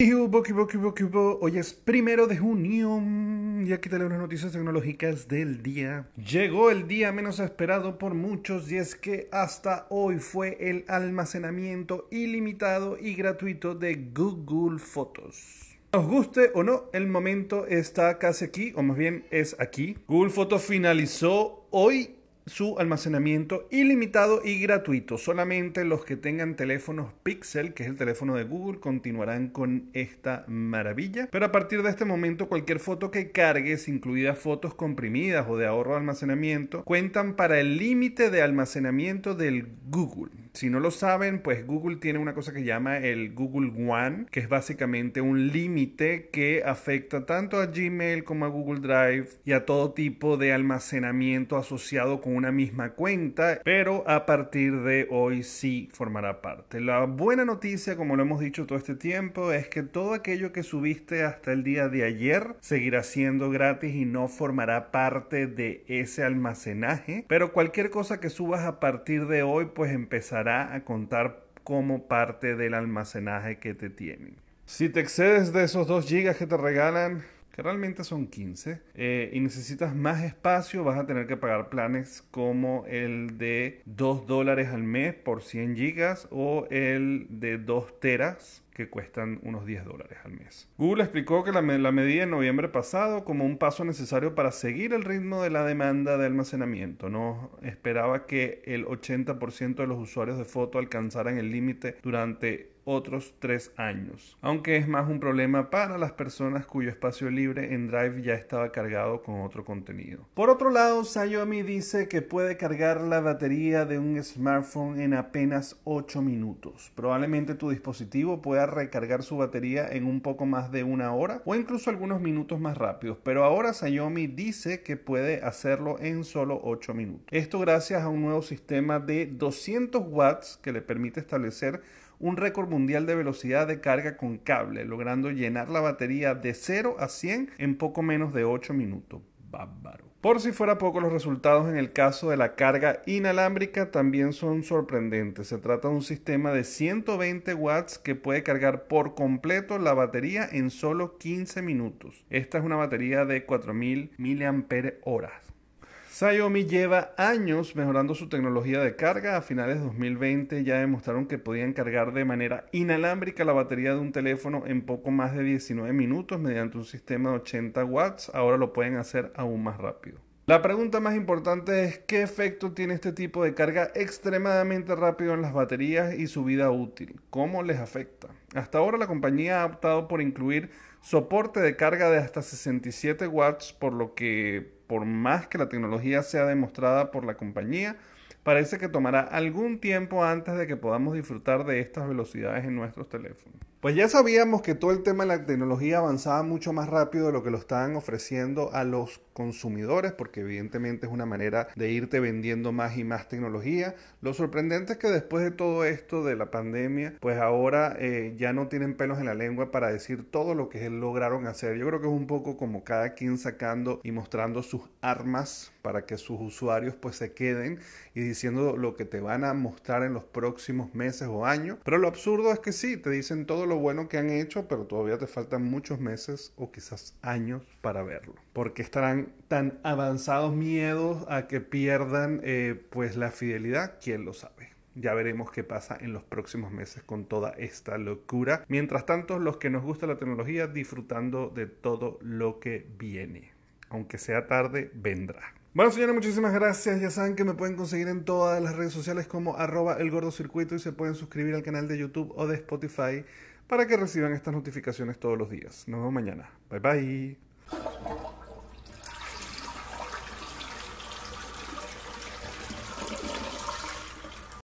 Hoy es primero de junio y aquí te leo las noticias tecnológicas del día. Llegó el día menos esperado por muchos y es que hasta hoy fue el almacenamiento ilimitado y gratuito de Google Fotos. Nos guste o no, el momento está casi aquí, o más bien es aquí. Google Fotos finalizó hoy su almacenamiento ilimitado y gratuito. Solamente los que tengan teléfonos Pixel, que es el teléfono de Google, continuarán con esta maravilla. Pero a partir de este momento, cualquier foto que cargues, incluidas fotos comprimidas o de ahorro de almacenamiento, cuentan para el límite de almacenamiento del Google. Si no lo saben, pues Google tiene una cosa que llama el Google One, que es básicamente un límite que afecta tanto a Gmail como a Google Drive y a todo tipo de almacenamiento asociado con una misma cuenta, pero a partir de hoy sí formará parte. La buena noticia, como lo hemos dicho todo este tiempo, es que todo aquello que subiste hasta el día de ayer seguirá siendo gratis y no formará parte de ese almacenaje, pero cualquier cosa que subas a partir de hoy pues empezará a contar como parte del almacenaje que te tienen. Si te excedes de esos 2 GB que te regalan, que realmente son 15, eh, y necesitas más espacio, vas a tener que pagar planes como el de 2 dólares al mes por 100 gigas o el de 2 teras que cuestan unos 10 dólares al mes. Google explicó que la, la, medida en noviembre pasado como un paso necesario para seguir el ritmo de la demanda de almacenamiento. No esperaba que el 80% de los usuarios de foto alcanzaran el límite durante otros tres años, aunque es más un problema para las personas cuyo espacio libre en Drive ya estaba cargado con otro contenido. Por otro lado, Xiaomi dice que puede cargar la batería de un smartphone en apenas 8 minutos. Probablemente tu dispositivo pueda recargar su batería en un poco más de una hora o incluso algunos minutos más rápidos, pero ahora Xiaomi dice que puede hacerlo en solo 8 minutos. Esto gracias a un nuevo sistema de 200 watts que le permite establecer un récord mundial de velocidad de carga con cable, logrando llenar la batería de 0 a 100 en poco menos de 8 minutos. Bárbaro. Por si fuera poco, los resultados en el caso de la carga inalámbrica también son sorprendentes. Se trata de un sistema de 120 watts que puede cargar por completo la batería en solo 15 minutos. Esta es una batería de 4000 mAh. Xiaomi lleva años mejorando su tecnología de carga. A finales de 2020 ya demostraron que podían cargar de manera inalámbrica la batería de un teléfono en poco más de 19 minutos mediante un sistema de 80 watts. Ahora lo pueden hacer aún más rápido. La pregunta más importante es qué efecto tiene este tipo de carga extremadamente rápido en las baterías y su vida útil. ¿Cómo les afecta? Hasta ahora la compañía ha optado por incluir soporte de carga de hasta 67 watts, por lo que por más que la tecnología sea demostrada por la compañía, parece que tomará algún tiempo antes de que podamos disfrutar de estas velocidades en nuestros teléfonos. Pues ya sabíamos que todo el tema de la tecnología avanzaba mucho más rápido de lo que lo estaban ofreciendo a los consumidores, porque evidentemente es una manera de irte vendiendo más y más tecnología. Lo sorprendente es que después de todo esto de la pandemia, pues ahora eh, ya no tienen pelos en la lengua para decir todo lo que lograron hacer. Yo creo que es un poco como cada quien sacando y mostrando sus armas para que sus usuarios pues se queden y diciendo lo que te van a mostrar en los próximos meses o años. Pero lo absurdo es que sí, te dicen todo lo bueno que han hecho, pero todavía te faltan muchos meses o quizás años para verlo. Porque estarán tan avanzados miedos a que pierdan eh, pues la fidelidad, quién lo sabe. Ya veremos qué pasa en los próximos meses con toda esta locura. Mientras tanto, los que nos gusta la tecnología, disfrutando de todo lo que viene. Aunque sea tarde, vendrá. Bueno, señores, muchísimas gracias. Ya saben que me pueden conseguir en todas las redes sociales como arroba el y se pueden suscribir al canal de YouTube o de Spotify para que reciban estas notificaciones todos los días. Nos vemos mañana. Bye bye.